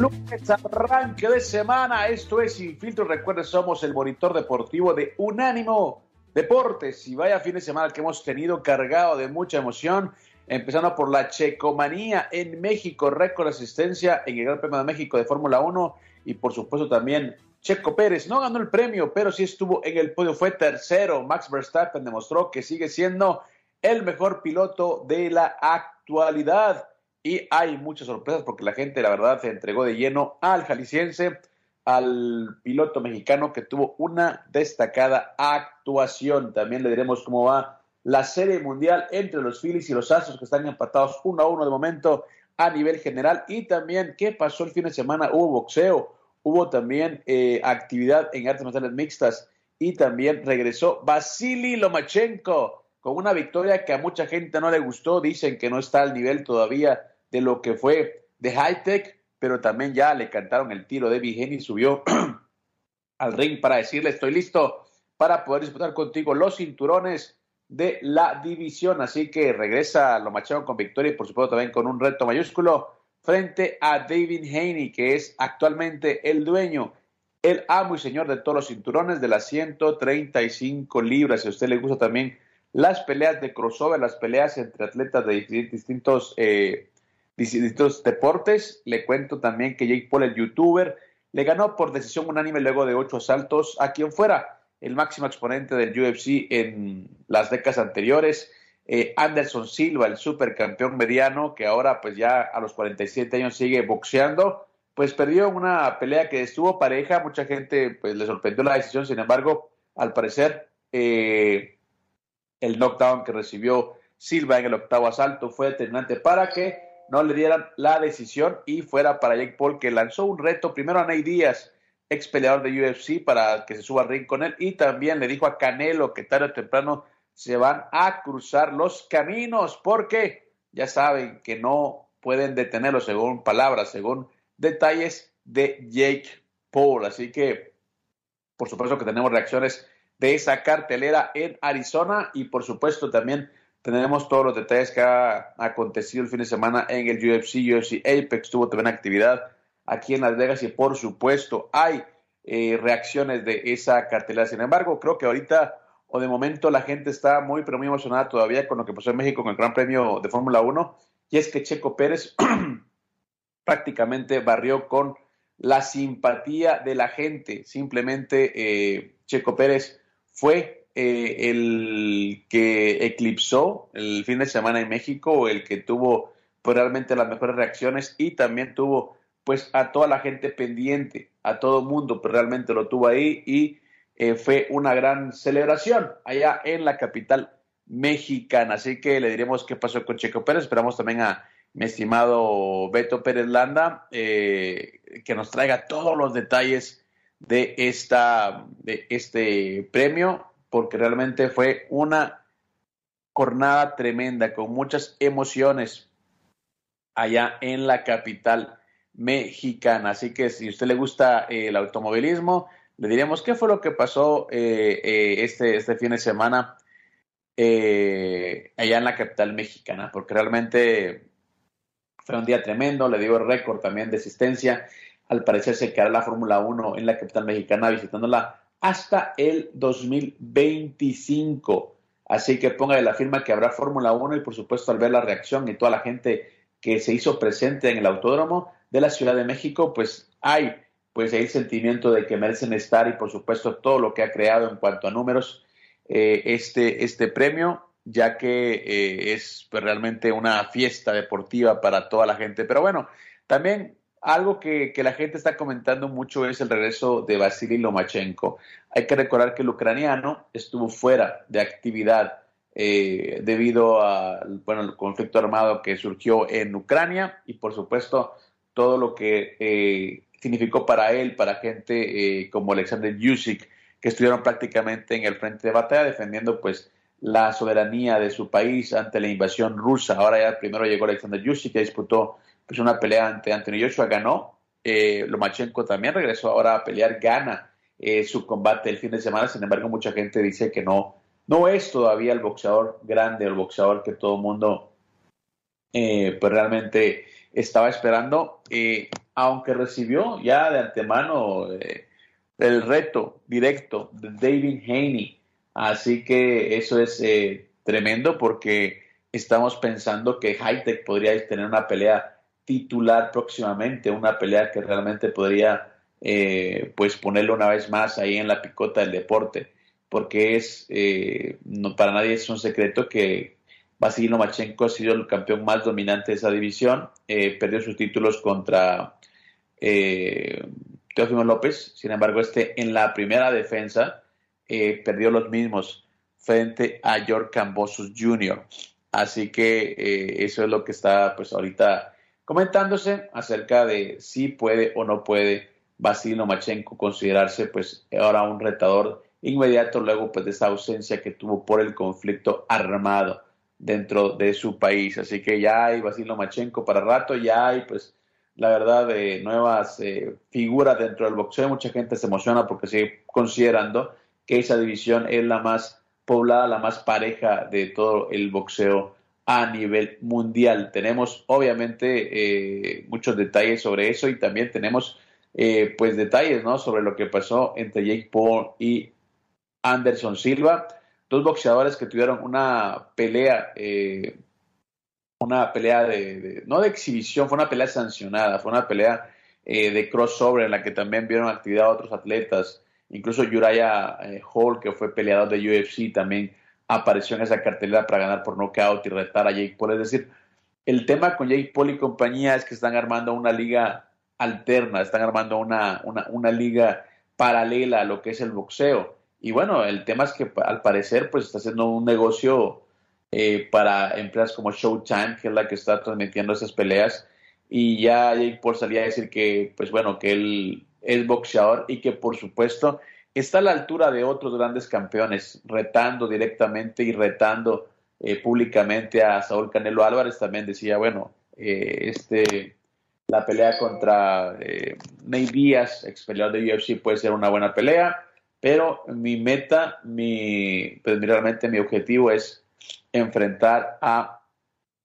Lunes arranque de semana. Esto es Sin Filtro. Recuerden, somos el monitor deportivo de Unánimo Deportes. Y vaya fin de semana que hemos tenido cargado de mucha emoción. Empezando por la Checomanía en México, récord de asistencia en el Gran Premio de México de Fórmula 1. Y por supuesto también Checo Pérez. No ganó el premio, pero sí estuvo en el podio. Fue tercero. Max Verstappen demostró que sigue siendo el mejor piloto de la actualidad y hay muchas sorpresas porque la gente, la verdad, se entregó de lleno al jalisciense, al piloto mexicano que tuvo una destacada actuación. También le diremos cómo va la serie mundial entre los Phillies y los Astros que están empatados uno a uno de momento a nivel general y también qué pasó el fin de semana. Hubo boxeo, hubo también eh, actividad en artes marciales mixtas y también regresó Vasily Lomachenko con una victoria que a mucha gente no le gustó. Dicen que no está al nivel todavía de lo que fue de high tech, pero también ya le cantaron el tiro de Vigeni subió al ring para decirle estoy listo para poder disputar contigo los cinturones de la división. Así que regresa lo macharon con victoria y por supuesto también con un reto mayúsculo frente a David Haney, que es actualmente el dueño, el amo y señor de todos los cinturones de las 135 libras. Si a usted le gusta también las peleas de crossover, las peleas entre atletas de distintos eh, distintos deportes. Le cuento también que Jake Paul, el youtuber, le ganó por decisión unánime luego de ocho asaltos a quien fuera el máximo exponente del UFC en las décadas anteriores. Eh, Anderson Silva, el supercampeón mediano, que ahora pues ya a los 47 años sigue boxeando, pues perdió una pelea que estuvo pareja, mucha gente pues le sorprendió la decisión, sin embargo, al parecer eh, el knockdown que recibió Silva en el octavo asalto fue determinante para que no le dieran la decisión y fuera para Jake Paul, que lanzó un reto primero a Ney Díaz, ex peleador de UFC, para que se suba al ring con él, y también le dijo a Canelo que tarde o temprano se van a cruzar los caminos, porque ya saben que no pueden detenerlo según palabras, según detalles de Jake Paul. Así que, por supuesto que tenemos reacciones de esa cartelera en Arizona y por supuesto también tenemos todos los detalles que ha acontecido el fin de semana en el UFC, UFC Apex, tuvo también actividad aquí en Las Vegas y por supuesto hay eh, reacciones de esa cartelera. Sin embargo, creo que ahorita o de momento la gente está muy, pero muy emocionada todavía con lo que pasó en México con el Gran Premio de Fórmula 1 y es que Checo Pérez prácticamente barrió con la simpatía de la gente. Simplemente eh, Checo Pérez fue eh, el que eclipsó el fin de semana en México, el que tuvo pues, realmente las mejores reacciones y también tuvo pues a toda la gente pendiente, a todo mundo, pues realmente lo tuvo ahí y eh, fue una gran celebración allá en la capital mexicana. Así que le diremos qué pasó con Checo Pérez. Esperamos también a mi estimado Beto Pérez Landa eh, que nos traiga todos los detalles de esta de este premio porque realmente fue una jornada tremenda, con muchas emociones allá en la capital mexicana. Así que si a usted le gusta eh, el automovilismo, le diremos qué fue lo que pasó eh, eh, este, este fin de semana allá en la capital mexicana, porque realmente fue un día tremendo, le el récord también de asistencia. Al parecer se quedará la Fórmula 1 en la capital mexicana visitándola hasta el 2025. Así que ponga de la firma que habrá Fórmula 1 y por supuesto al ver la reacción y toda la gente que se hizo presente en el autódromo, de la Ciudad de México, pues hay pues el sentimiento de que merecen estar y por supuesto todo lo que ha creado en cuanto a números eh, este, este premio, ya que eh, es pues, realmente una fiesta deportiva para toda la gente. Pero bueno, también algo que, la gente está comentando mucho es el regreso de Vasily Lomachenko. Hay que recordar que el ucraniano estuvo fuera de actividad eh, debido al bueno, conflicto armado que surgió en Ucrania y por supuesto todo lo que eh, significó para él, para gente eh, como Alexander Yusik, que estuvieron prácticamente en el frente de batalla defendiendo pues la soberanía de su país ante la invasión rusa. Ahora ya primero llegó Alexander Yusik, que disputó pues una pelea ante Anthony Joshua, ganó. Eh, Lomachenko también regresó ahora a pelear, gana eh, su combate el fin de semana. Sin embargo, mucha gente dice que no, no es todavía el boxeador grande, el boxeador que todo el mundo eh, pues realmente estaba esperando, eh, aunque recibió ya de antemano el reto directo de David Haney. Así que eso es tremendo porque estamos pensando que Hightech podría tener una pelea titular próximamente, una pelea que realmente podría eh, pues ponerlo una vez más ahí en la picota del deporte, porque es eh, no, para nadie es un secreto que Vasily Lomachenko ha sido el campeón más dominante de esa división, eh, perdió sus títulos contra Teófimo López, sin embargo este en la primera defensa perdió los mismos frente a George Cambosos Jr. Así que eso es lo que está pues ahorita comentándose acerca de si puede o no puede Vasily Lomachenko considerarse pues ahora un retador inmediato luego pues de esa ausencia que tuvo por el conflicto armado dentro de su país. Así que ya hay Vasily Lomachenko para rato, ya hay pues la verdad de nuevas eh, figuras dentro del boxeo. Mucha gente se emociona porque sigue considerando que esa división es la más poblada, la más pareja de todo el boxeo a nivel mundial. Tenemos obviamente eh, muchos detalles sobre eso y también tenemos eh, pues detalles ¿no? sobre lo que pasó entre Jake Paul y Anderson Silva, dos boxeadores que tuvieron una pelea, eh, una pelea de, no de exhibición, fue una pelea sancionada, fue una pelea de crossover en la que también vieron actividad otros atletas, incluso Uriah Hall, que fue peleador de UFC, también apareció en esa cartelera para ganar por nocaut y retar a Jake Paul. Es decir, el tema con Jake Paul y compañía es que están armando una liga alterna, están armando una, una, liga paralela a lo que es el boxeo. Y bueno, el tema es que al parecer pues está haciendo un negocio eh, para empresas como Showtime, que es la que está transmitiendo esas peleas. Y ya Jake Paul salía a decir que, pues bueno, que él es boxeador y que por supuesto está a la altura de otros grandes campeones, retando directamente y retando eh, públicamente a Saúl Canelo Álvarez. También decía, bueno, eh, este, la pelea contra eh, Ney Díaz, ex peleador de UFC, puede ser una buena pelea, pero mi meta, mi, pues realmente mi objetivo es enfrentar a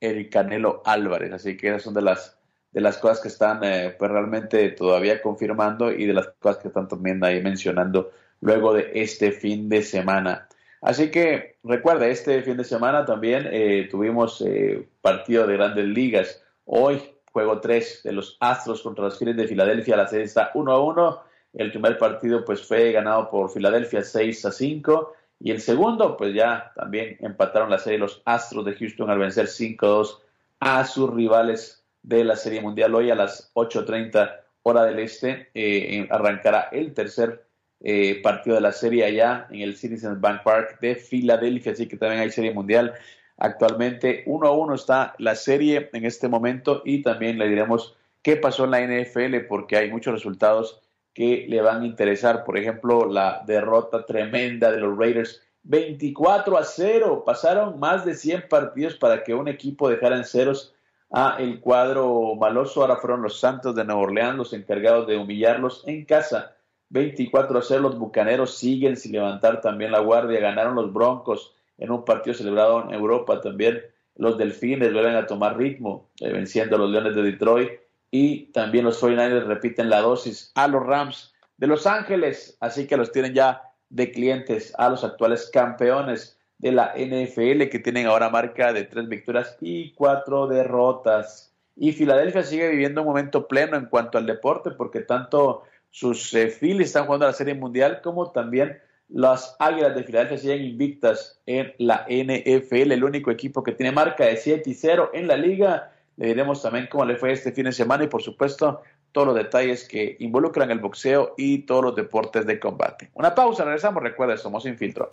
el Canelo Álvarez. Así que esas son de las de las cosas que están eh, pues realmente todavía confirmando y de las cosas que están también ahí mencionando luego de este fin de semana. Así que recuerda, este fin de semana también eh, tuvimos eh, partido de grandes ligas. Hoy juego 3 de los Astros contra los Phillies de Filadelfia. La serie está 1 a 1. El primer partido pues fue ganado por Filadelfia 6 a 5. Y el segundo, pues ya también empataron la serie los Astros de Houston al vencer 5 a 2 a sus rivales de la Serie Mundial. Hoy a las 8.30 hora del este eh, arrancará el tercer eh, partido de la serie allá en el Citizens Bank Park de Filadelfia, así que también hay Serie Mundial. Actualmente 1 a 1 está la serie en este momento y también le diremos qué pasó en la NFL porque hay muchos resultados que le van a interesar. Por ejemplo, la derrota tremenda de los Raiders 24 a 0. Pasaron más de 100 partidos para que un equipo dejara en ceros a el cuadro maloso. Ahora fueron los Santos de Nueva Orleans los encargados de humillarlos en casa. 24 a 0, los Bucaneros siguen sin levantar también la guardia. Ganaron los Broncos en un partido celebrado en Europa también. Los Delfines vuelven a tomar ritmo, eh, venciendo a los Leones de Detroit. Y también los 49ers repiten la dosis a los Rams de Los Ángeles. Así que los tienen ya de clientes a los actuales campeones de la NFL que tienen ahora marca de tres victorias y cuatro derrotas. y Filadelfia sigue viviendo un momento pleno en cuanto al deporte porque tanto sus eh, Phillies están jugando la Serie Mundial como también las Águilas de Filadelfia siguen invictas en la NFL, el único equipo que tiene marca de 7 y 0 en la liga. Le diremos también cómo le fue este fin de semana y por supuesto todos los detalles que involucran el boxeo y todos los deportes de combate. Una pausa, regresamos, recuerda, somos Infiltro.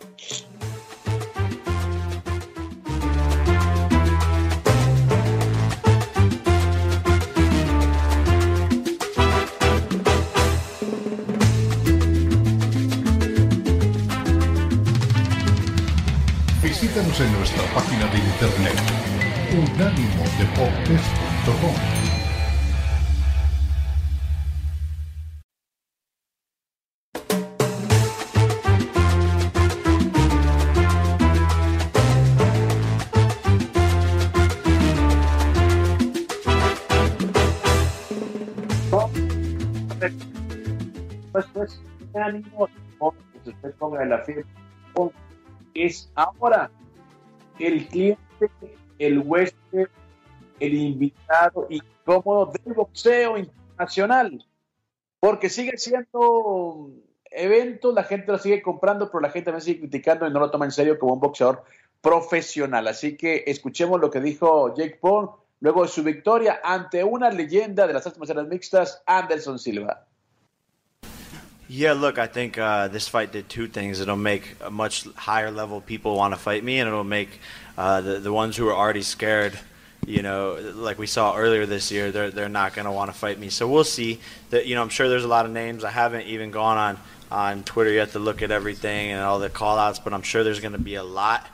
En nuestra página de internet unánimodeportes.com. Pues, pues, ánimo, usted ponga la firma es ahora el cliente, el huésped, el invitado incómodo del boxeo internacional. Porque sigue siendo evento, la gente lo sigue comprando, pero la gente me sigue criticando y no lo toma en serio como un boxeador profesional. Así que escuchemos lo que dijo Jake Paul luego de su victoria ante una leyenda de las artes marciales mixtas, Anderson Silva. Yeah, look, I think uh, this fight did two things. It'll make a much higher level people want to fight me, and it'll make uh, the the ones who are already scared, you know, like we saw earlier this year, they're they're not going to want to fight me. So we'll see. That you know, I'm sure there's a lot of names. I haven't even gone on on Twitter yet to look at everything and all the call outs, but I'm sure there's going to be a lot.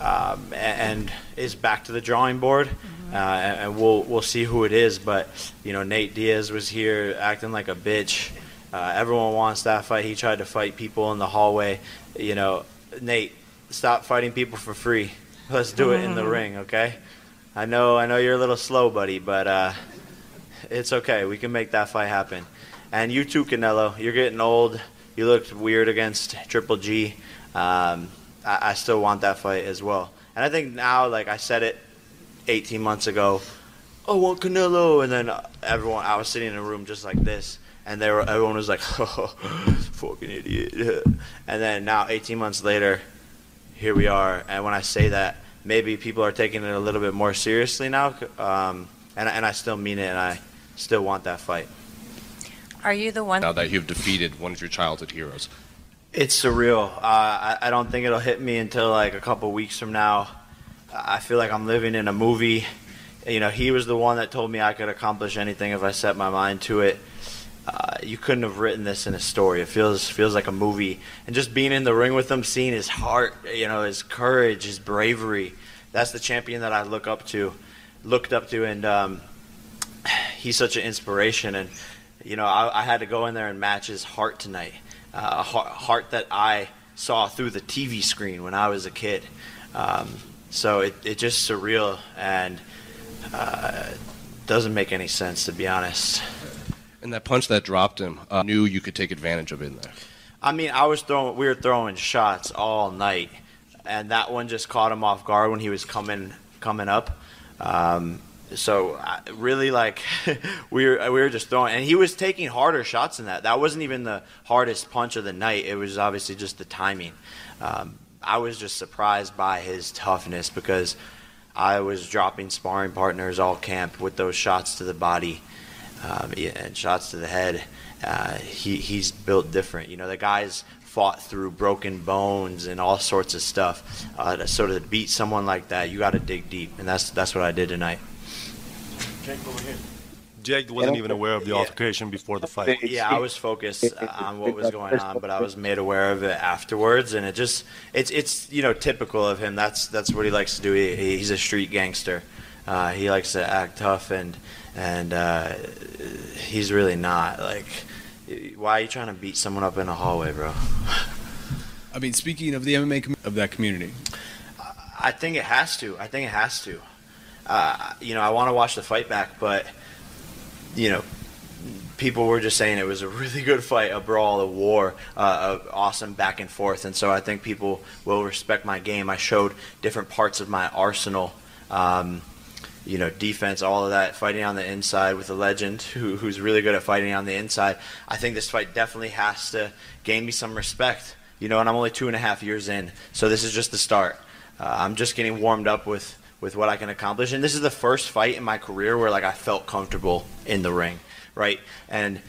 Um, and, is back to the drawing board, mm-hmm. uh, and, and we'll we'll see who it is. But you know, Nate Diaz was here acting like a bitch. Uh, everyone wants that fight. He tried to fight people in the hallway. You know, Nate, stop fighting people for free. Let's do it in the mm-hmm. ring, okay? I know, I know you're a little slow, buddy, but uh, it's okay. We can make that fight happen. And you too, Canelo. You're getting old. You looked weird against Triple G. Um, I, I still want that fight as well. And I think now, like I said it 18 months ago, I want Canelo, and then everyone, I was sitting in a room just like this and they were everyone was like, oh, fucking idiot. And then now, 18 months later, here we are. And when I say that, maybe people are taking it a little bit more seriously now. Um, and, and I still mean it, and I still want that fight. Are you the one now that you've defeated one of your childhood heroes? It's surreal. Uh, I, I don't think it'll hit me until like a couple weeks from now. I feel like I'm living in a movie. You know, he was the one that told me I could accomplish anything if I set my mind to it. Uh, you couldn't have written this in a story. It feels feels like a movie. And just being in the ring with him, seeing his heart, you know, his courage, his bravery. That's the champion that I look up to, looked up to, and um, he's such an inspiration. And you know, I, I, had to go in there and match his heart tonight, uh, a heart, heart, that I saw through the TV screen when I was a kid. Um, so it, it just surreal and uh, doesn't make any sense to be honest. And that punch that dropped him, uh, knew you could take advantage of it in there. I mean, I was throwing, we were throwing shots all night, and that one just caught him off guard when he was coming coming up. Um, so I, really, like we were we were just throwing, and he was taking harder shots than that. That wasn't even the hardest punch of the night. It was obviously just the timing. Um, I was just surprised by his toughness because I was dropping sparring partners all camp with those shots to the body um, and shots to the head. Uh, he, he's built different. You know, the guy's fought through broken bones and all sorts of stuff. Uh, so to beat someone like that, you got to dig deep, and that's that's what I did tonight. Jake, over here. Jake wasn't even aware of the altercation before the fight. Yeah, I was focused on what was going on, but I was made aware of it afterwards, and it just it's it's you know typical of him. That's that's what he likes to do. He, he's a street gangster. Uh, he likes to act tough and and uh, he's really not. Like, why are you trying to beat someone up in a hallway, bro? I mean, speaking of the MMA com- of that community, I think it has to. I think it has to. Uh, you know, I want to watch the fight back, but you know, people were just saying it was a really good fight, a brawl, a war, uh, a awesome back and forth, and so I think people will respect my game. I showed different parts of my arsenal. Um, you know, defense, all of that, fighting on the inside with a legend who, who's really good at fighting on the inside. I think this fight definitely has to gain me some respect, you know, and I'm only two and a half years in, so this is just the start. Uh, I'm just getting warmed up with with what I can accomplish, and this is the first fight in my career where like I felt comfortable in the ring, right? And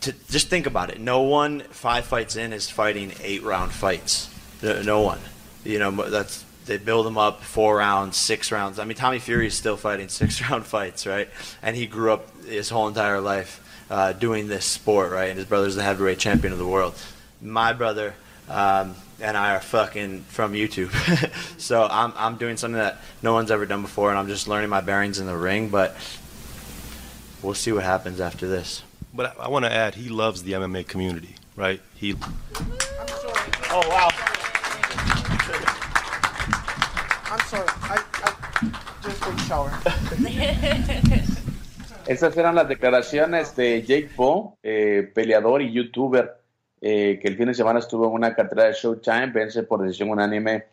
to just think about it, no one five fights in is fighting eight round fights. No one, you know, that's they build them up four rounds, six rounds. I mean, Tommy Fury is still fighting six round fights, right? And he grew up his whole entire life uh, doing this sport, right? And his brother's the heavyweight champion of the world. My brother um, and I are fucking from YouTube, so I'm I'm doing something that no one's ever done before, and I'm just learning my bearings in the ring. But we'll see what happens after this. But I, I want to add, he loves the MMA community, right? He. Oh wow. A. Estas eran las declaraciones de Jake Paul, eh, peleador y youtuber, eh, que el fin de semana estuvo en una cartera de Showtime, vence por decisión unánime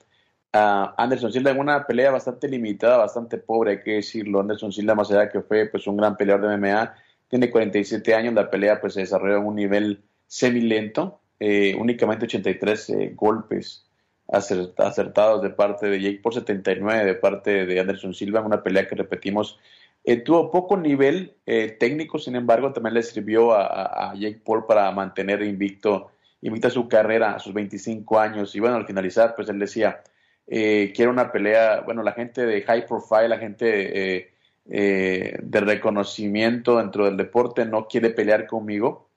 a Anderson Silva en una pelea bastante limitada, bastante pobre, hay que decirlo. Anderson Silva, más allá que fue pues, un gran peleador de MMA, tiene 47 años, la pelea pues, se desarrolló en un nivel semilento, eh, únicamente 83 eh, golpes acertados de parte de Jake por 79 de parte de Anderson Silva, una pelea que repetimos eh, tuvo poco nivel eh, técnico, sin embargo, también le sirvió a, Jake Paul para mantener invicto, invicta su carrera a sus 25 años. Y bueno, al finalizar, pues él decía, eh, quiero una pelea, bueno, la gente de high profile, la gente eh, de reconocimiento dentro del deporte no quiere pelear conmigo.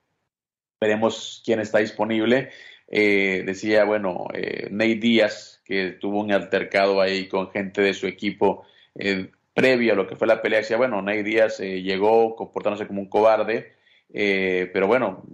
Veremos quién está disponible. Decía, bueno, Nate Díaz, que tuvo un altercado ahí con gente de su equipo previo a lo que fue la pelea, decía, bueno, Ney Díaz eh, llegó comportándose como un cobarde, eh, pero bueno,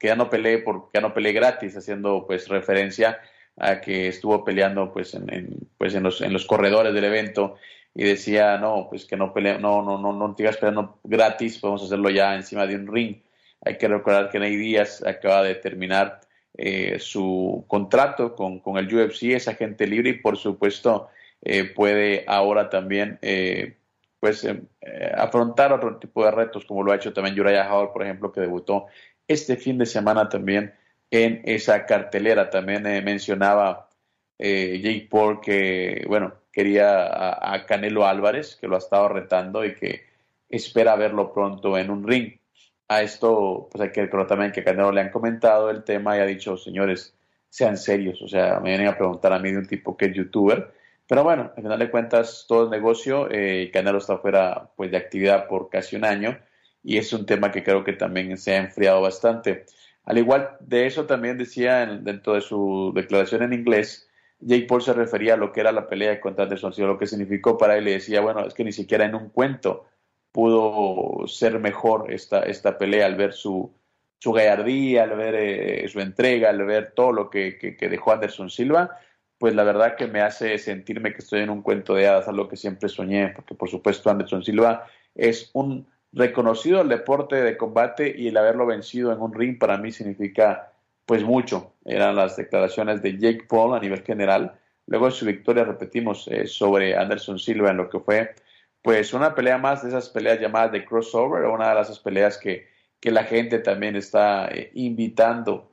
que ya no peleé porque ya no peleé gratis, haciendo pues referencia a que estuvo peleando pues en, pues en los, en los corredores del evento y decía, no, pues que no pelea, no, no, no, no sigas peleando gratis, podemos hacerlo ya encima de un ring. Hay que recordar que Ney Díaz acaba de terminar eh, su contrato con, con el UFC, es agente libre y por supuesto eh, puede ahora también eh, pues eh, afrontar otro tipo de retos como lo ha hecho también Uriah Howard, por ejemplo, que debutó este fin de semana también en esa cartelera. También mencionaba Jake Paul que, bueno, quería a, Canelo Álvarez, que lo ha estado retando y que espera verlo pronto en un ring. A esto, pues hay que recordar también que Canelo le han comentado el tema y ha dicho, señores, sean serios. O sea, me vienen a preguntar a mí de un tipo que es youtuber pero bueno, al final de cuentas, todo es negocio. Eh, Canelo está fuera pues, de actividad por casi un año y es un tema que creo que también se ha enfriado bastante. Al igual de eso, también decía dentro de su declaración en inglés, Jake Paul se refería a lo que era la pelea contra Anderson Silva, lo que significó para él. Y decía, bueno, es que ni siquiera en un cuento pudo ser mejor esta, esta pelea al ver su, su gallardía, al ver eh, su entrega, al ver todo lo que, que, dejó Anderson Silva pues la verdad que me hace sentirme que estoy en un cuento de hadas, algo que siempre soñé, porque por supuesto Anderson Silva es un reconocido al deporte de combate y el haberlo vencido en un ring para mí significa pues mucho. Eran las declaraciones de Jake Paul a nivel general. Luego de su victoria, repetimos, eh, sobre Anderson Silva en lo que fue pues una pelea más de esas peleas llamadas de crossover, una de esas peleas que, que la gente también está eh, invitando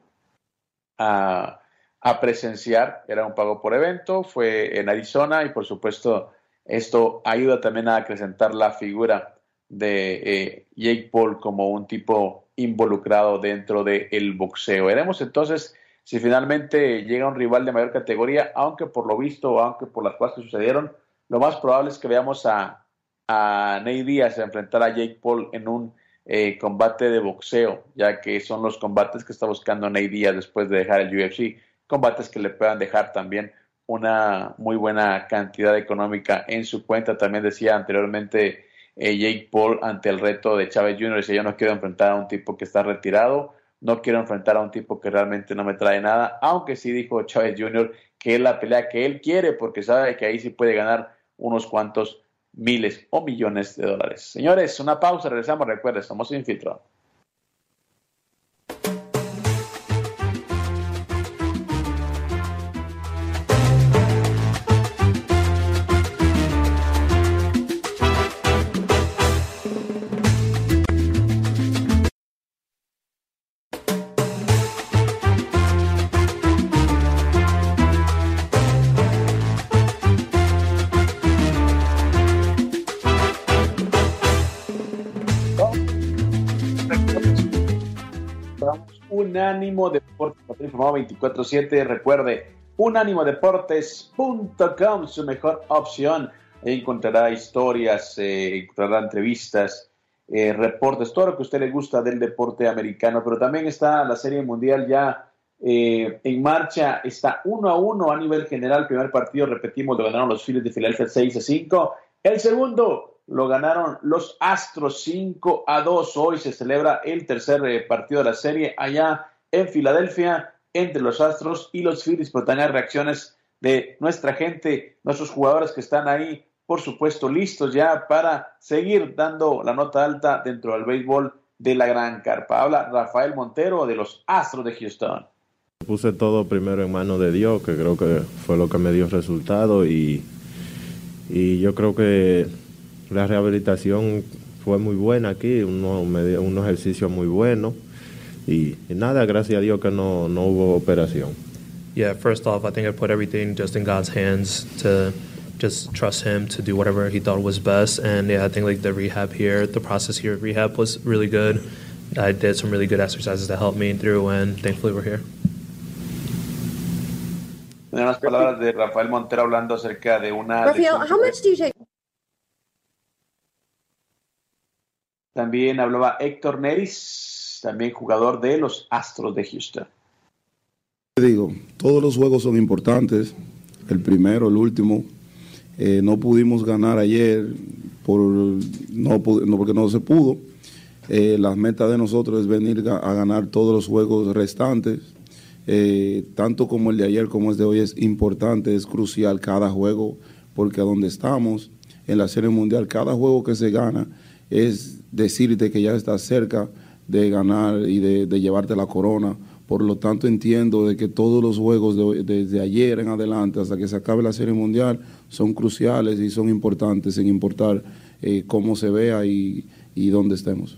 a a presenciar, era un pago por evento, fue en Arizona y por supuesto esto ayuda también a acrecentar la figura de eh, Jake Paul como un tipo involucrado dentro del boxeo. Veremos entonces si finalmente llega un rival de mayor categoría, aunque por lo visto, aunque por las cosas que sucedieron, lo más probable es que veamos a, a Ney Díaz enfrentar a Jake Paul en un eh, combate de boxeo, ya que son los combates que está buscando Ney Díaz después de dejar el UFC combates que le puedan dejar también una muy buena cantidad económica en su cuenta. También decía anteriormente eh, Jake Paul ante el reto de Chávez Jr. Dice, yo no quiero enfrentar a un tipo que está retirado, no quiero enfrentar a un tipo que realmente no me trae nada, aunque sí dijo Chávez Jr. que es la pelea que él quiere porque sabe que ahí sí puede ganar unos cuantos miles o millones de dólares. Señores, una pausa, regresamos, recuerden, estamos infiltrados. Somos Unánimo Deportes, informado 24-7. Recuerde, unánimodeportes.com, su mejor opción. Ahí encontrará historias, eh, encontrará entrevistas, eh, reportes, todo lo que a usted le gusta del deporte americano. Pero también está la Serie Mundial ya eh, en marcha. Está uno a uno a nivel general. Primer partido, repetimos, lo ganaron los Phillies de Filadelfia 6 a 5. El segundo lo ganaron los Astros 5 a 2. Hoy se celebra el tercer partido de la serie allá en Filadelfia entre los Astros y los Phillies. Pero también reacciones de nuestra gente, nuestros jugadores que están ahí, por supuesto, listos ya para seguir dando la nota alta dentro del béisbol de la Gran Carpa. Habla Rafael Montero de los Astros de Houston. Puse todo primero en manos de Dios, que creo que fue lo que me dio resultado y, y yo creo que la rehabilitación fue muy buena aquí, uno, un ejercicio muy bueno y, y, nada, gracias a Dios que no, no hubo operación. Yeah, first off, I think I put everything just in God's hands to just trust Him to do whatever He thought was best. And yeah, I think like the rehab here, the process here at rehab was really good. I did some really good exercises to help me through, and thankfully we're here. Unas palabras de Rafael Montero hablando acerca de una. Rafael, how much do you take? También hablaba Héctor Neris, también jugador de los Astros de Houston. Digo, todos los juegos son importantes, el primero, el último. Eh, no pudimos ganar ayer por, no, no, porque no se pudo. Eh, la meta de nosotros es venir a, ganar todos los juegos restantes. Eh, tanto como el de ayer como el de hoy es importante, es crucial cada juego, porque a donde estamos en la Serie Mundial, cada juego que se gana es decirte que ya estás cerca de ganar y de, de llevarte la corona. Por lo tanto, entiendo de que todos los juegos de, desde ayer en adelante hasta que se acabe la Serie Mundial son cruciales y son importantes, sin importar eh, cómo se vea y, y dónde estemos.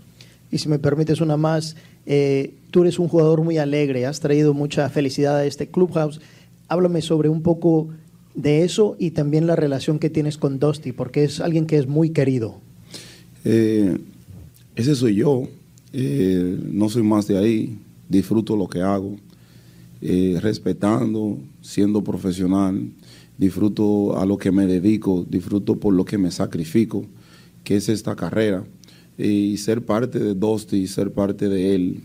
Y si me permites una más, eh, tú eres un jugador muy alegre, has traído mucha felicidad a este clubhouse. Háblame sobre un poco de eso y también la relación que tienes con Dusty, porque es alguien que es muy querido. Eh, ese soy yo, eh, no soy más de ahí, disfruto lo que hago, eh, respetando, siendo profesional, disfruto a lo que me dedico, disfruto por lo que me sacrifico, que es esta carrera y ser parte de Dusty, ser parte de él,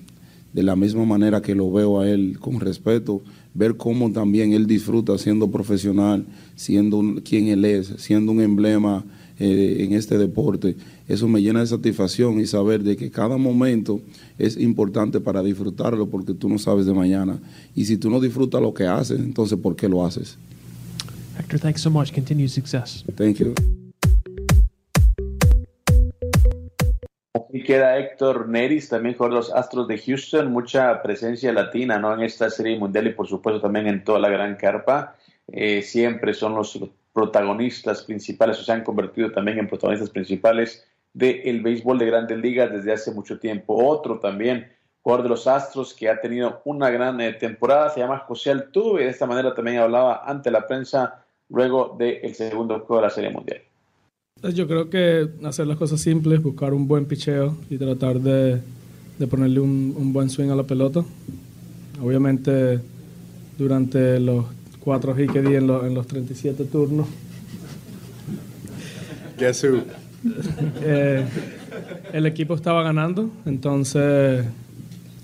de la misma manera que lo veo a él con respeto, ver cómo también él disfruta siendo profesional, siendo quien él es, siendo un emblema eh, en este deporte, eso me llena de satisfacción y saber de que cada momento es importante para disfrutarlo porque tú no sabes de mañana. Y si tú no disfrutas lo que haces, entonces ¿por qué lo haces? Hector, thanks so much. Continued success. Thank you. Aquí queda Héctor Neris, también con los Astros de Houston, mucha presencia latina ¿no? en esta serie mundial y por supuesto también en toda la gran carpa. Eh, siempre son los protagonistas principales o se han convertido también en protagonistas principales del béisbol de grandes ligas desde hace mucho tiempo. Otro también, jugador de los Astros que ha tenido una gran eh, temporada, se llama José Altuve de esta manera también hablaba ante la prensa luego del segundo juego de la serie mundial. Yo creo que hacer las cosas simples, buscar un buen picheo y tratar de, de ponerle un, un, buen swing a la pelota. Obviamente, durante los cuatro hits que di en, lo, en los 37 turnos. Guess who? Eh, el equipo estaba ganando, entonces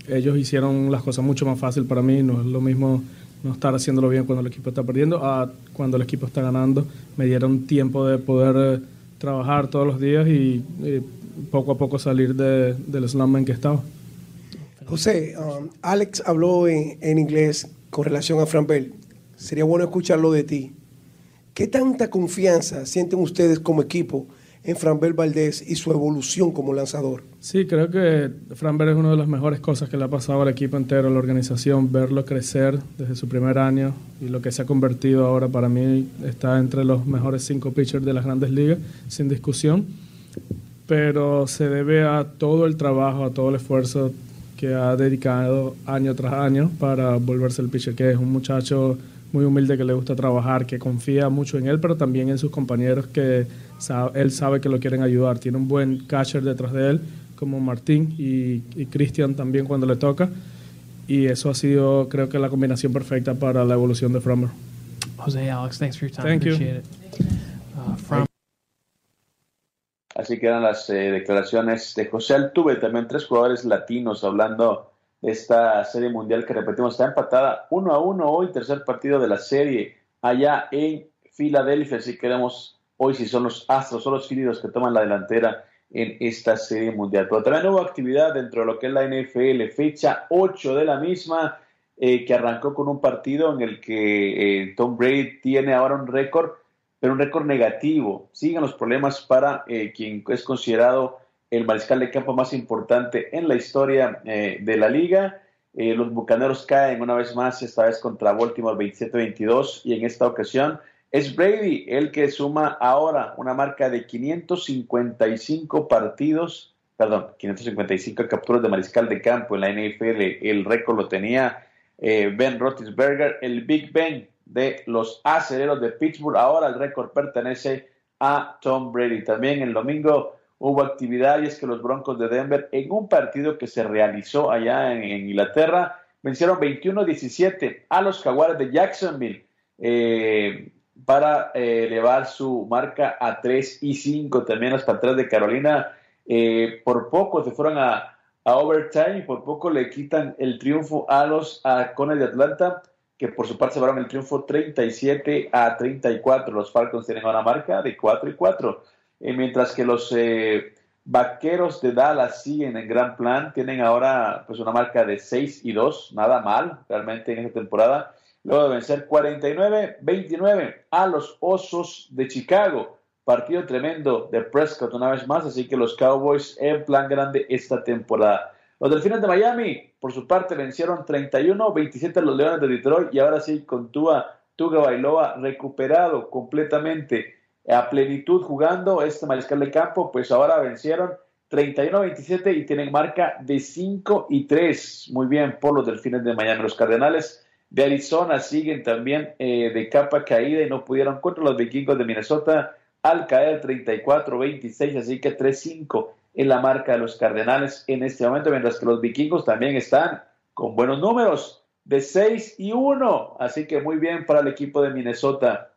ellos hicieron las cosas mucho más fácil para mí. No es lo mismo no estar haciéndolo bien cuando el equipo está perdiendo a cuando el equipo está ganando. Me dieron tiempo de poder trabajar todos los días y, y poco a poco salir de, del slump en que estaba. José, um, Alex habló en, en, inglés con relación a Fran Bell. Sería bueno escucharlo de ti. ¿Qué tanta confianza sienten ustedes como equipo en Franbel Valdés y su evolución como lanzador? Sí, creo que Franbel es una de las mejores cosas que le ha pasado al equipo entero, a la organización, verlo crecer desde su primer año y lo que se ha convertido ahora para mí está entre los mejores cinco pitchers de las grandes ligas, sin discusión, pero se debe a todo el trabajo, a todo el esfuerzo que ha dedicado año tras año para volverse el pitcher que es un muchacho muy humilde que le gusta trabajar, que confía mucho en él, pero también en sus compañeros que sabe, él sabe que lo quieren ayudar. Tiene un buen catcher detrás de él, como Martín y, y Cristian también cuando le toca. Y eso ha sido, creo que, la combinación perfecta para la evolución de Frommer. Jose, Alex, thanks for your time. Thank you. Appreciate it. Uh, from Así que eran las eh, declaraciones de José Altuve, también tres jugadores latinos hablando esta serie mundial que repetimos, está empatada uno a uno hoy, tercer partido de la serie allá en Filadelfia, así que vemos hoy si son los Astros o los Phillies que toman la delantera en esta serie mundial. Pero también hubo actividad dentro de lo que es la NFL, fecha 8 de la misma, eh, que arrancó con un partido en el que eh, Tom Brady tiene ahora un récord, pero un récord negativo. Siguen los problemas para eh, quien es considerado el mariscal de campo más importante en la historia eh, de la liga. Eh, los Bucaneros caen una vez más, esta vez contra Baltimore 27-22 y en esta ocasión es Brady el que suma ahora una marca de 555 partidos, perdón, 555 capturas de mariscal de campo en la NFL. El récord lo tenía eh, Ben Roethlisberger, el Big Ben de los aceleros de Pittsburgh. Ahora el récord pertenece a Tom Brady. También el domingo hubo actividad y es que los Broncos de Denver en un partido que se realizó allá en, Inglaterra vencieron 21-17 a los Jaguares de Jacksonville eh, para eh, elevar su marca a 3 y 5. También las Panteras de Carolina eh, por poco se fueron a, a, overtime y por poco le quitan el triunfo a los Halcones de Atlanta que por su parte se llevaron el triunfo 37 a 34. Los Falcons tienen una marca de 4 y 4. Eh, mientras que los eh, vaqueros de Dallas siguen en gran plan, tienen ahora pues una marca de 6 y 2, nada mal realmente en esta temporada, luego de vencer 49-29 a los Osos de Chicago. Partido tremendo de Prescott una vez más, así que los Cowboys en plan grande esta temporada. Los Delfines de Miami, por su parte, vencieron 31-27 a los Leones de Detroit y ahora sí con Tua, Tuga Bailoa recuperado completamente a plenitud jugando este mariscal de campo, pues ahora vencieron 31-27 y tienen marca de 5 y 3. Muy bien por los Delfines de Miami. Los Cardenales de Arizona siguen también eh, de capa caída y no pudieron contra los vikingos de Minnesota al caer 34-26, así que 3-5 en la marca de los Cardenales en este momento, mientras que los vikingos también están con buenos números de 6 y 1, así que muy bien para el equipo de Minnesota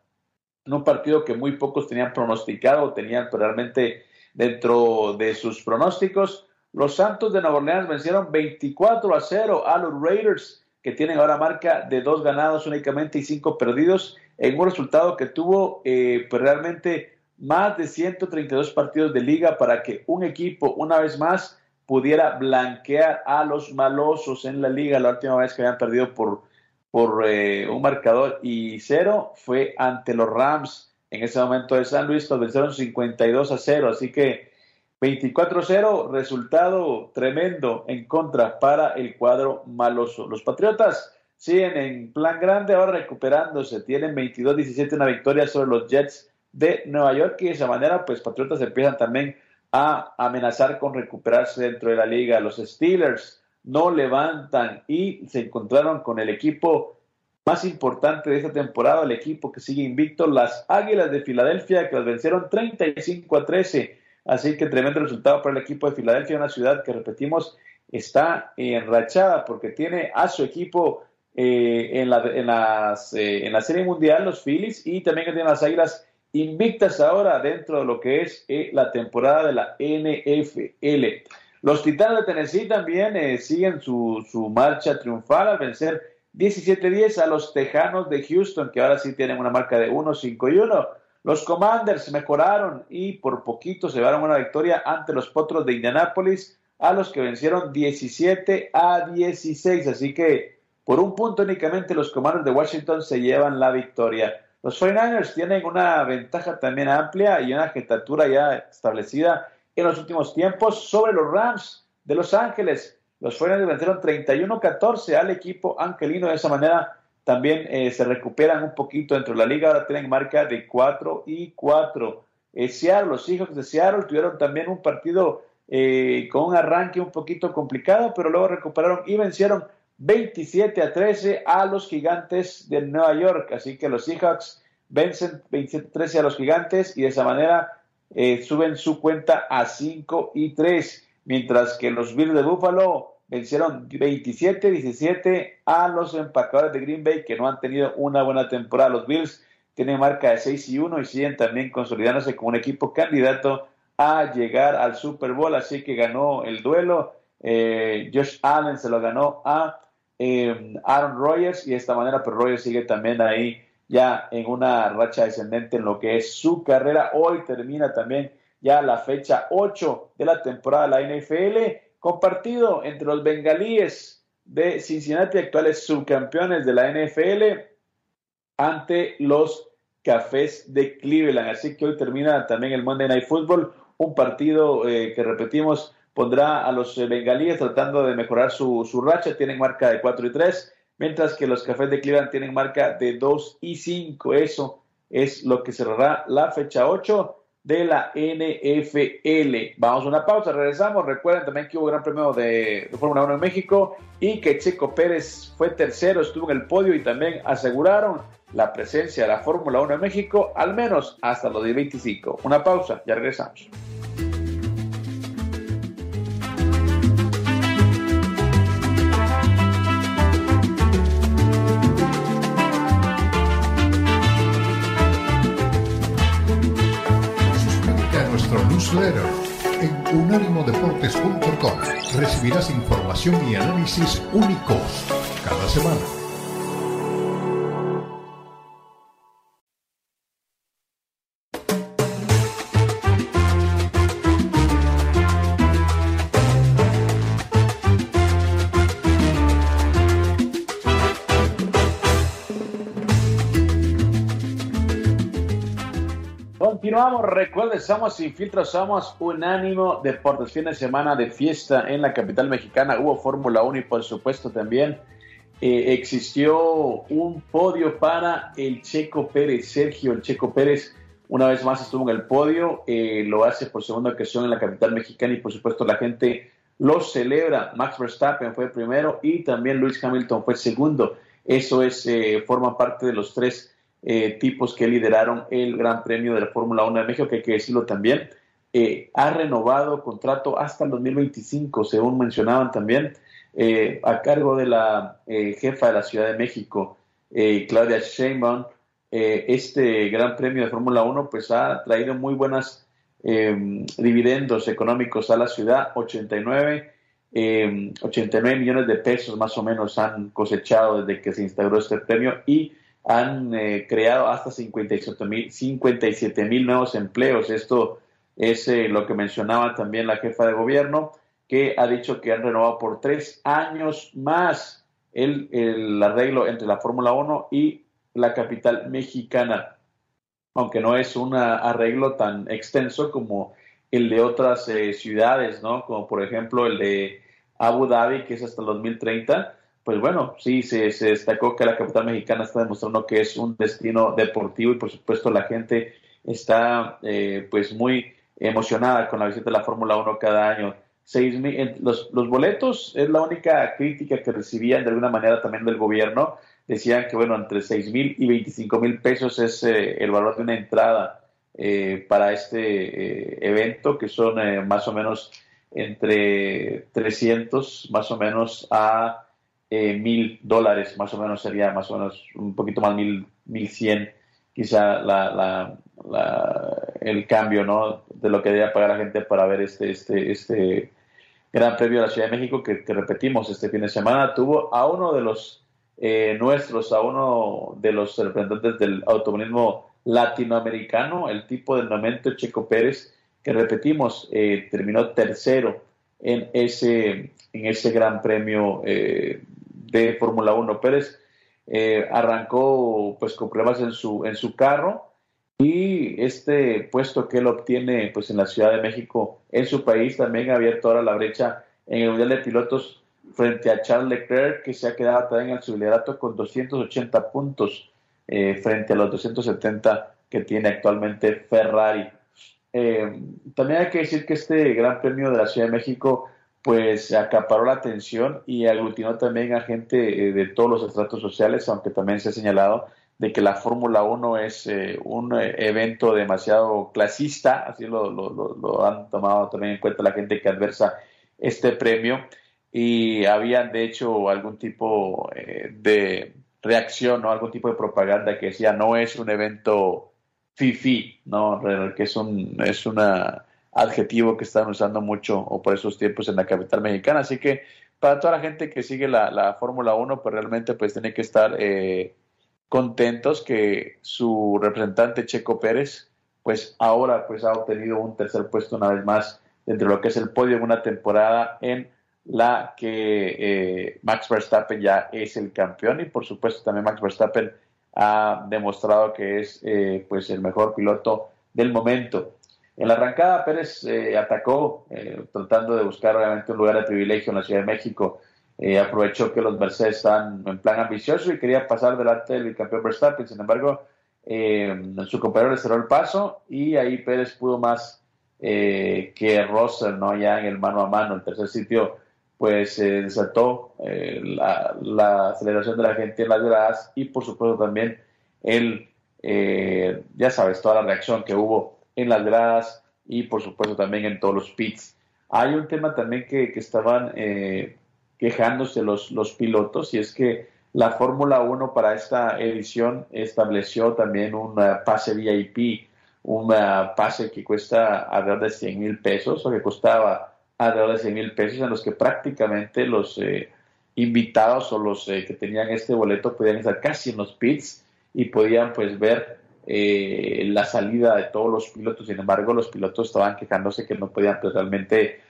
en un partido que muy pocos tenían pronosticado, tenían realmente dentro de sus pronósticos. Los Santos de Nueva Orleans vencieron 24 a 0 a los Raiders, que tienen ahora marca de dos ganados únicamente y cinco perdidos, en un resultado que tuvo eh, pues realmente más de 132 partidos de liga para que un equipo, una vez más, pudiera blanquear a los malosos en la liga. La última vez que habían perdido por por eh, un marcador y cero fue ante los Rams en ese momento de San Luis, los vencieron 52 a 0, así que 24 a 0, resultado tremendo en contra para el cuadro maloso. Los Patriotas siguen en plan grande, ahora recuperándose, tienen 22-17 una victoria sobre los Jets de Nueva York y de esa manera pues Patriotas empiezan también a amenazar con recuperarse dentro de la liga. Los Steelers no levantan y se encontraron con el equipo más importante de esta temporada, el equipo que sigue invicto, las Águilas de Filadelfia, que los vencieron 35 a 13. Así que tremendo resultado para el equipo de Filadelfia, una ciudad que repetimos está enrachada porque tiene a su equipo eh, en, la, en, las, eh, en la Serie Mundial, los Phillies, y también que tiene las Águilas invictas ahora dentro de lo que es eh, la temporada de la NFL. Los Titanes de Tennessee también eh, siguen su, su, marcha triunfal al vencer 17-10 a los Tejanos de Houston, que ahora sí tienen una marca de 1-5 y 1. Los Commanders mejoraron y por poquito se llevaron una victoria ante los Potros de Indianápolis, a los que vencieron 17 a 16. Así que por un punto únicamente los Commanders de Washington se llevan la victoria. Los 49ers tienen una ventaja también amplia y una jetatura ya establecida en los últimos tiempos sobre los Rams de Los Ángeles. Los 49ers vencieron 31-14 al equipo angelino. De esa manera también eh, se recuperan un poquito dentro de la liga. Ahora tienen marca de 4 y 4. Eh, Seattle, los Seahawks de Seattle tuvieron también un partido eh, con un arranque un poquito complicado, pero luego recuperaron y vencieron 27 a 13 a los gigantes de Nueva York. Así que los Seahawks vencen 27 a 13 a los gigantes y de esa manera eh, suben su cuenta a 5 y 3. mientras que los Bills de Buffalo vencieron 27-17 a los empacadores de Green Bay que no han tenido una buena temporada. Los Bills tienen marca de 6 y 1 y siguen también consolidándose como un equipo candidato a llegar al Super Bowl, así que ganó el duelo. Eh, Josh Allen se lo ganó a eh, Aaron Rodgers y de esta manera pues Rodgers sigue también ahí ya en una racha descendente en lo que es su carrera. Hoy termina también ya la fecha 8 de la temporada de la NFL, compartido entre los bengalíes de Cincinnati, actuales subcampeones de la NFL, ante los Cafés de Cleveland. Así que hoy termina también el Monday Night Football, un partido eh, que repetimos pondrá a los eh, bengalíes tratando de mejorar su, su racha, tienen marca de 4 y 3, mientras que los Cafés de Cleveland tienen marca de 2 y 5. Eso es lo que cerrará la fecha 8 de la NFL. Vamos a una pausa, regresamos. Recuerden también que hubo gran premio de, Fórmula 1 en México y que Checo Pérez fue tercero, estuvo en el podio y también aseguraron la presencia de la Fórmula 1 en México, al menos hasta los 2025. Una pausa, ya regresamos. Recibirás información y análisis únicos cada semana. Continuamos, recuerden, somos sin filtro, somos Unánimo Deportes. Fin de semana de fiesta en la capital mexicana. Hubo Fórmula 1 y por supuesto también eh, existió un podio para el Checo Pérez. Sergio, el Checo Pérez, una vez más estuvo en el podio. eh, lo hace por segunda ocasión en la capital mexicana y por supuesto la gente lo celebra. Max Verstappen fue primero y también Lewis Hamilton fue segundo. Eso es, eh, forma parte de los tres eh, tipos que lideraron el Gran Premio de la Fórmula 1 de México, que hay que decirlo también, eh, ha renovado contrato hasta el 2025, según mencionaban también, eh, a cargo de la jefa de la Ciudad de México, Claudia Sheinbaum. Este Gran Premio de Fórmula 1 pues ha traído muy buenas eh, dividendos económicos a la ciudad, 89 eh, 89 millones de pesos más o menos han cosechado desde que se instauró este premio y han eh, creado hasta 57 mil 57 mil nuevos empleos. Esto es eh, lo que mencionaba también la jefa de gobierno, que ha dicho que han renovado por tres años más el, el arreglo entre la Fórmula 1 y la capital mexicana, aunque no es un arreglo tan extenso como el de otras eh, ciudades, ¿no? Como por ejemplo el de Abu Dhabi, que es hasta el 2030 pues bueno, sí, se, destacó que la capital mexicana está demostrando que es un destino deportivo y por supuesto la gente está eh, pues muy emocionada con la visita de la Fórmula 1 cada año. Seis mil, los, los, boletos es la única crítica que recibían de alguna manera también del gobierno. Decían que bueno, entre 6 mil y 25 mil pesos es eh, el valor de una entrada eh, para este evento, que son más o menos entre 300 más o menos a eh, mil dólares, más o menos sería más o menos un poquito más mil, mil cien, quizá la, la, la, el cambio, ¿no? De lo que debía pagar la gente para ver este, este, este Gran Premio de la Ciudad de México que, que repetimos este fin de semana. Tuvo a uno de los eh, nuestros, a uno de los representantes del automovilismo latinoamericano, el tipo del momento Checo Pérez, que repetimos, eh, terminó tercero en ese, en ese Gran Premio eh, de Fórmula 1. Pérez eh, arrancó pues con problemas en su, en su carro y este puesto que él obtiene pues en la Ciudad de México, en su país, también ha abierto ahora la brecha en el Mundial de Pilotos frente a Charles Leclerc, que se ha quedado también en liderato con 280 puntos eh, frente a los 270 que tiene actualmente Ferrari. Eh, también hay que decir que este Gran Premio de la Ciudad de México pues acaparó la atención y aglutinó también a gente eh, de todos los estratos sociales, aunque también se ha señalado de que la Fórmula 1 es eh, un eh, evento demasiado clasista, así lo, lo, han tomado también en cuenta la gente que adversa este premio y habían de hecho algún tipo eh, de reacción o algún tipo de propaganda que decía no es un evento fifi, ¿no? que es un es una adjetivo que están usando mucho o por esos tiempos en la capital mexicana. Así que para toda la gente que sigue la, la Fórmula 1, pues realmente pues tiene que estar eh, contentos que su representante Checo Pérez, pues ahora pues ha obtenido un tercer puesto una vez más dentro de lo que es el podio en una temporada en la que eh, Max Verstappen ya es el campeón y por supuesto también Max Verstappen ha demostrado que es eh, pues el mejor piloto del momento. En la arrancada Pérez eh, atacó tratando de buscar obviamente un lugar de privilegio en la Ciudad de México. aprovechó que los Mercedes están en plan ambicioso y quería pasar delante del campeón Verstappen. Sin embargo, su compañero le cerró el paso y ahí Pérez pudo más que Russell, ¿no? Ya en el mano a mano, el tercer sitio pues se desató eh, la, aceleración de la gente en las gradas y por supuesto también el, eh, ya sabes, toda la reacción que hubo en las gradas y por supuesto también en todos los pits. Hay un tema también que, estaban eh, quejándose los, los pilotos y es que la Fórmula 1 para esta edición estableció también un pase VIP, un pase que cuesta alrededor de 100 mil pesos o que costaba alrededor de 100 mil pesos en los que prácticamente los eh, invitados o los eh, que tenían este boleto podían estar casi en los pits y podían pues ver eh, la salida de todos los pilotos. Sin embargo, los pilotos estaban quejándose que no podían pues, realmente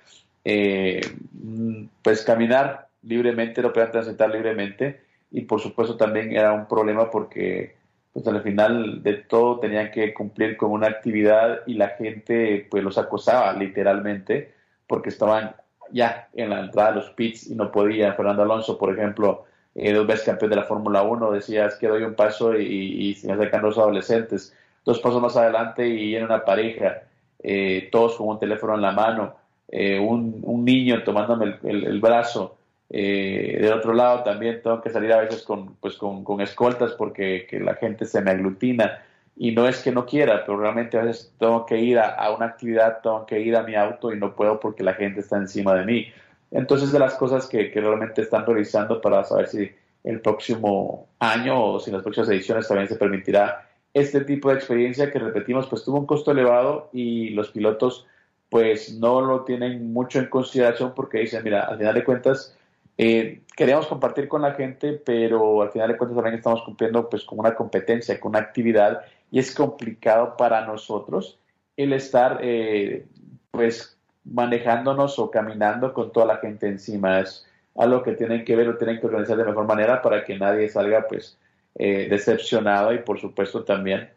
mm, pues caminar libremente, no podían transitar libremente y por supuesto también era un problema porque pues al final de todo tenían que cumplir con una actividad y la gente pues los acosaba literalmente porque estaban ya en la entrada de los pits y no podía. Fernando Alonso, por ejemplo, eh, dos veces campeón de la Fórmula 1, decía, es que doy un paso y, y se acercan los adolescentes. Dos pasos más adelante y en una pareja, eh, todos con un teléfono en la mano, eh, un, niño tomándome el, brazo. del otro lado también tengo que salir a veces con, pues, con, escoltas porque que la gente se me aglutina y no es que no quiera, pero realmente a veces tengo que ir a, una actividad, tengo que ir a mi auto y no puedo porque la gente está encima de mí. Entonces, de las cosas que, realmente están revisando para saber si el próximo año o si en las próximas ediciones también se permitirá este tipo de experiencia que repetimos, pues tuvo un costo elevado y los pilotos pues no lo tienen mucho en consideración porque dicen, mira, al final de cuentas, eh, queremos compartir con la gente, pero al final de cuentas también estamos cumpliendo pues con una competencia, con una actividad y es complicado para nosotros el estar eh, pues manejándonos o caminando con toda la gente encima. Es algo que tienen que ver o tienen que organizar de mejor manera para que nadie salga pues eh, decepcionado y por supuesto también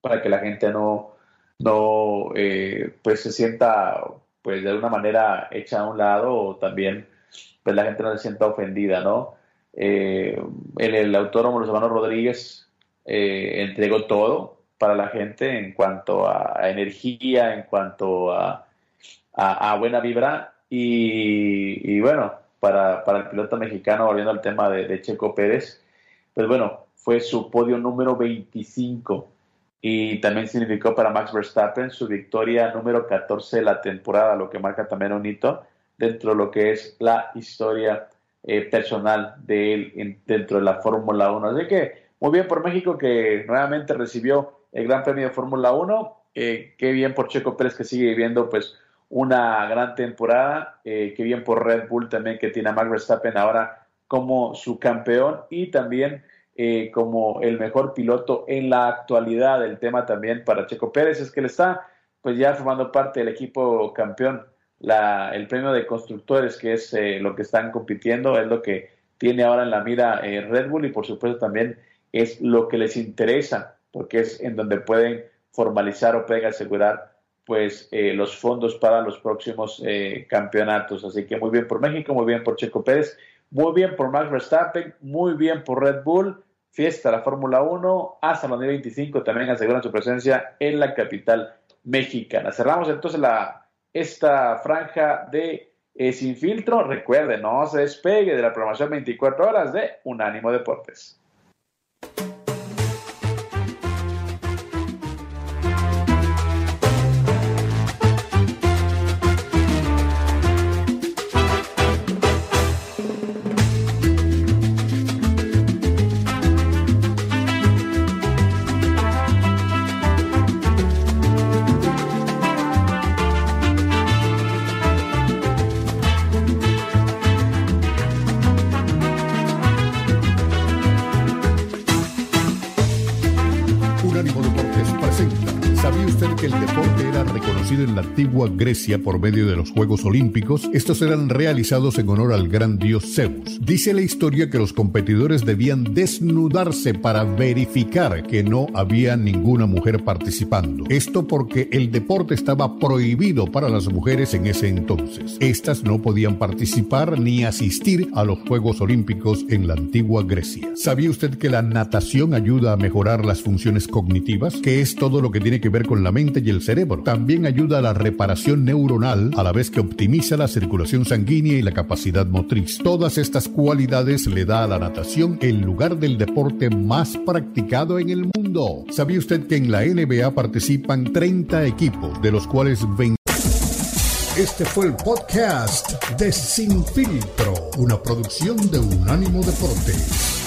para que la gente no, no eh, pues se sienta pues de alguna manera hecha a un lado o también pues la gente no se sienta ofendida, ¿no? el, el autónomo Los Rodríguez eh, entregó todo para la gente en cuanto a, energía, en cuanto a, a, buena vibra. Y, bueno, para, para, el piloto mexicano, volviendo al tema de, Checo Pérez, pues bueno, fue su podio número 25 y también significó para Max Verstappen su victoria número 14 de la temporada, lo que marca también un hito dentro de lo que es la historia eh, personal de él dentro de la Fórmula 1. Así que muy bien por México que nuevamente recibió el Gran Premio de Fórmula 1. Eh, qué bien por Checo Pérez que sigue viviendo pues una gran temporada. Eh, qué bien por Red Bull también que tiene a Max Verstappen ahora como su campeón y también eh, como el mejor piloto en la actualidad. El tema también para Checo Pérez es que le está pues ya formando parte del equipo campeón. La, el premio de constructores, que es lo que están compitiendo, es lo que tiene ahora en la mira Red Bull y por supuesto también es lo que les interesa, porque es en donde pueden formalizar o pueden asegurar pues eh, los fondos para los próximos eh, campeonatos. Así que muy bien por México, muy bien por Checo Pérez, muy bien por Max Verstappen, muy bien por Red Bull. Fiesta la Fórmula 1 hasta el 2025 también aseguran su presencia en la capital mexicana. Cerramos entonces la, esta franja de eh, Sin Filtro. Recuerden, no se despegue de la programación 24 horas de Unánimo Deportes. Antigua Grecia por medio de los Juegos Olímpicos, estos eran realizados en honor al gran dios Zeus. Dice la historia que los competidores debían desnudarse para verificar que no había ninguna mujer participando. Esto porque el deporte estaba prohibido para las mujeres en ese entonces. Estas no podían participar ni asistir a los Juegos Olímpicos en la antigua Grecia. ¿Sabía usted que la natación ayuda a mejorar las funciones cognitivas? Que es todo lo que tiene que ver con la mente y el cerebro. También ayuda a la reparación neuronal a la vez que optimiza la circulación sanguínea y la capacidad motriz. Todas estas cualidades le da a la natación el lugar del deporte más practicado en el mundo. ¿Sabía usted que en la NBA participan 30 equipos, de los cuales 20 este fue el podcast de Sin Filtro, una producción de Unánimo Deportes.